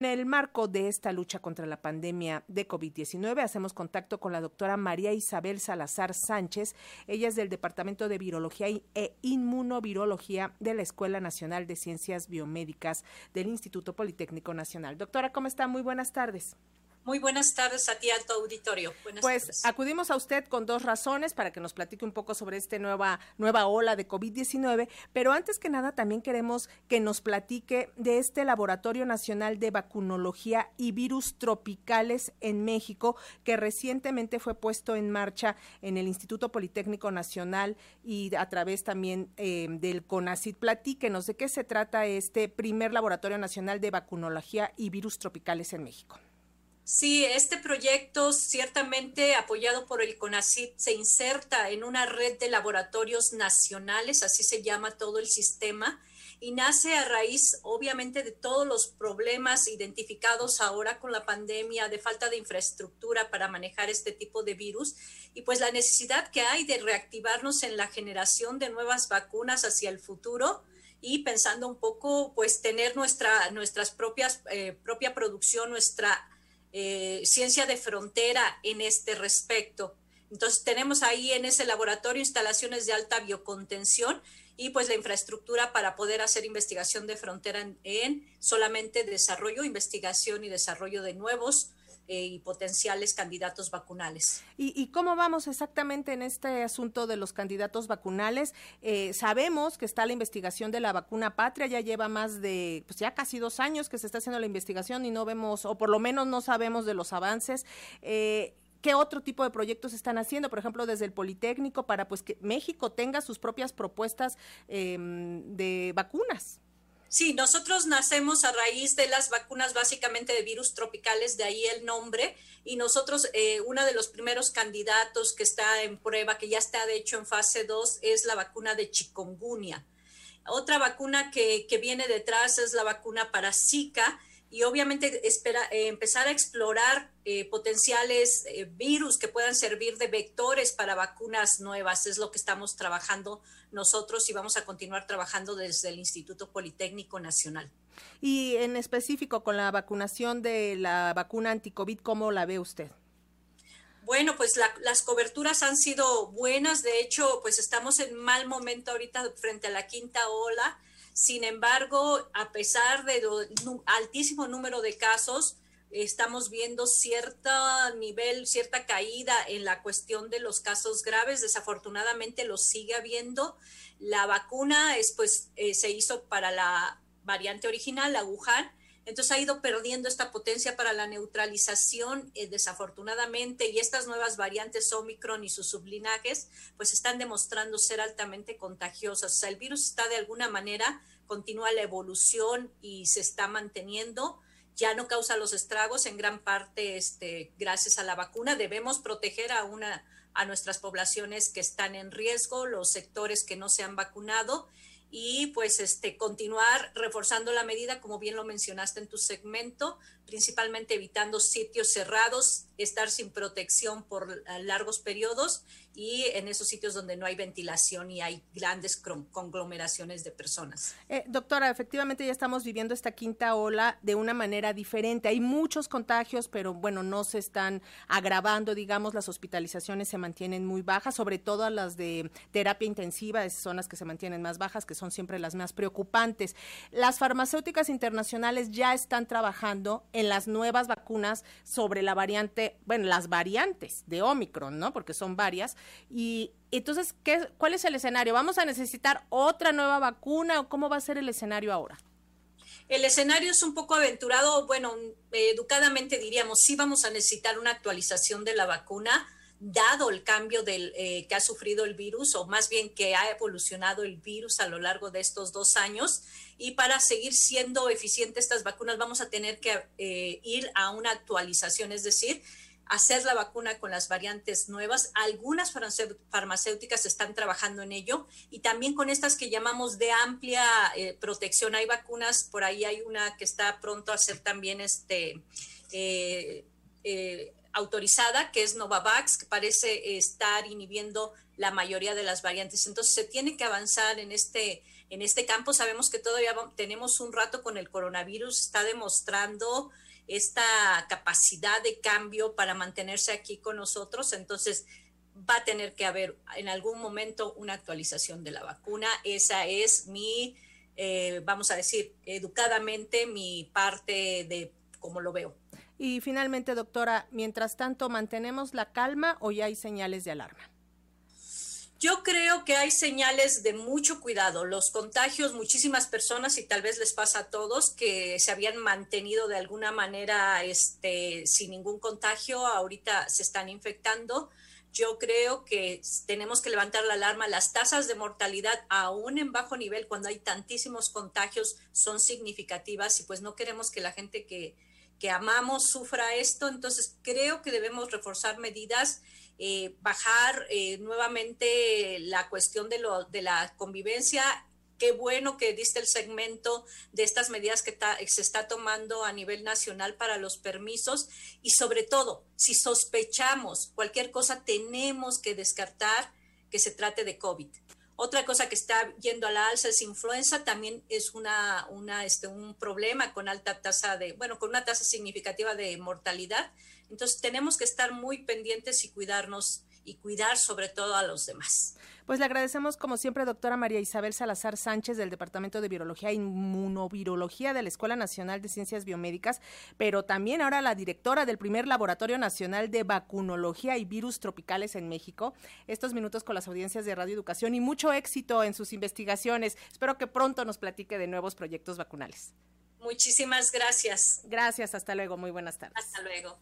En el marco de esta lucha contra la pandemia de COVID-19, hacemos contacto con la doctora María Isabel Salazar Sánchez. Ella es del Departamento de Virología e Inmunovirología de la Escuela Nacional de Ciencias Biomédicas del Instituto Politécnico Nacional. Doctora, ¿cómo está? Muy buenas tardes. Muy buenas tardes a ti, alto auditorio. pues acudimos a usted con dos razones para que nos platique un poco sobre esta nueva, nueva ola de COVID-19, pero antes que nada también queremos que nos platique de este Laboratorio Nacional de Vacunología y Virus Tropicales en México, que recientemente fue puesto en marcha en el Instituto Politécnico Nacional y a través también eh, del CONACID. Platíquenos de qué se trata este primer Laboratorio Nacional de Vacunología y Virus Tropicales en México. Sí, este proyecto, ciertamente apoyado por el CONACYT, se inserta en una red de laboratorios nacionales, así se llama todo el sistema, y nace a raíz, obviamente, de todos los problemas identificados ahora con la pandemia, de falta de infraestructura para manejar este tipo de virus, y pues la necesidad que hay de reactivarnos en la generación de nuevas vacunas hacia el futuro y pensando un poco, pues tener nuestra, nuestras propias, eh, propia producción, nuestra eh, ciencia de frontera en este respecto. Entonces tenemos ahí en ese laboratorio instalaciones de alta biocontención y pues la infraestructura para poder hacer investigación de frontera en solamente desarrollo, investigación y desarrollo de nuevos eh, y potenciales candidatos vacunales. ¿Y, cómo vamos exactamente en este asunto de los candidatos vacunales? Eh, sabemos que está la investigación de la vacuna patria, ya lleva más de, pues ya casi dos años que se está haciendo la investigación y no vemos, o por lo menos no sabemos de los avances. Eh, ¿Qué otro tipo de proyectos están haciendo? Por ejemplo, desde el Politécnico para pues que México tenga sus propias propuestas em, de vacunas. Sí, nosotros nacemos a raíz de las vacunas básicamente de virus tropicales, de ahí el nombre, y nosotros, eh, uno de los primeros candidatos que está en prueba, que ya está de hecho en fase 2, es la vacuna de chikungunya. Otra vacuna que, que viene detrás es la vacuna para Zika, y obviamente espera, eh, empezar a explorar eh, potenciales eh, virus que puedan servir de vectores para vacunas nuevas. Es lo que estamos trabajando nosotros y vamos a continuar trabajando desde el Instituto Politécnico Nacional. Y en específico con la vacunación de la vacuna anticovid, ¿cómo la ve usted? Bueno, pues las coberturas han sido buenas. De hecho, pues estamos en mal momento ahorita frente a la quinta ola sin embargo, a pesar de altísimo número de casos, estamos viendo cierto nivel, cierta caída en la cuestión de los casos graves. Desafortunadamente lo sigue habiendo. La vacuna es, pues, eh, se hizo para la variante original, la Wuhan, entonces ha ido perdiendo esta potencia para la neutralización, eh, desafortunadamente, y estas nuevas variantes Omicron y sus sublinajes, pues están demostrando ser altamente contagiosas. O sea, el virus está de alguna manera, continúa la evolución y se está manteniendo ya no causa los estragos en gran parte este, gracias a la vacuna. Debemos proteger a, una, a nuestras poblaciones que están en riesgo, los sectores que no se han vacunado y pues este continuar reforzando la medida como bien lo mencionaste en tu segmento, principalmente evitando sitios cerrados, estar sin protección por largos periodos y en esos sitios donde no hay ventilación y hay grandes conglomeraciones de personas. Eh, doctora, efectivamente ya estamos viviendo esta quinta ola de una manera diferente. Hay muchos contagios, pero bueno, no se están agravando, digamos, las hospitalizaciones se mantienen muy bajas, sobre todo las de terapia intensiva, son las que se mantienen más bajas, que son siempre las más preocupantes. Las farmacéuticas internacionales ya están trabajando en las nuevas vacunas sobre la variante, bueno, las variantes de Omicron, ¿no? Porque son varias y entonces, ¿qué, ¿cuál es el escenario? ¿Vamos a necesitar otra nueva vacuna o cómo va a ser el escenario ahora? El escenario es un poco aventurado, bueno, educadamente diríamos, sí vamos a necesitar una actualización de la vacuna, dado el cambio del, eh, que ha sufrido el virus, o más bien que ha evolucionado el virus a lo largo de estos dos años. Y para seguir siendo eficientes estas vacunas, vamos a tener que eh, ir a una actualización, es decir, hacer la vacuna con las variantes nuevas. Algunas farmacéuticas están trabajando en ello y también con estas que llamamos de amplia eh, protección. Hay vacunas, por ahí hay una que está pronto a ser también este, autorizada, que es Novavax, que parece estar inhibiendo la mayoría de las variantes. Entonces se tiene que avanzar en este en este campo. Sabemos que todavía tenemos un rato con el coronavirus, está demostrando esta capacidad de cambio para mantenerse aquí con nosotros. Entonces, va a tener que haber en algún momento una actualización de la vacuna. Esa es mi, eh, vamos a decir, educadamente mi parte de cómo lo veo. Y finalmente, doctora, mientras tanto, ¿mantenemos la calma o ya hay señales de alarma? Yo creo que hay señales de mucho cuidado. Los contagios, muchísimas personas, y tal vez les pasa a todos, que se habían mantenido de alguna manera este, sin ningún contagio, ahorita se están infectando. Yo creo que tenemos que levantar la alarma. Las tasas de mortalidad, aún en bajo nivel, cuando hay tantísimos contagios, son significativas y pues no queremos que la gente que, que amamos sufra esto. Entonces, creo que debemos reforzar medidas eh, bajar eh, nuevamente la cuestión de, lo, de la convivencia. Qué bueno que diste el segmento de estas medidas que se está tomando a nivel nacional para los permisos y sobre todo, si sospechamos cualquier cosa, tenemos que descartar que se trate de COVID. Otra cosa que está yendo a la alza es influenza, también es una, este, un problema con alta tasa de, bueno, con una tasa significativa de mortalidad. Entonces tenemos que estar muy pendientes y cuidarnos y cuidar sobre todo a los demás. Pues le agradecemos como siempre, doctora María Isabel Salazar Sánchez del Departamento de Virología e Inmunovirología de la Escuela Nacional de Ciencias Biomédicas, pero también ahora la directora del primer Laboratorio Nacional de Vacunología y Virus Tropicales en México. Estos minutos con las audiencias de Radio Educación y mucho éxito en sus investigaciones. Espero que pronto nos platique de nuevos proyectos vacunales. Muchísimas gracias. Gracias, hasta luego, muy buenas tardes. Hasta luego.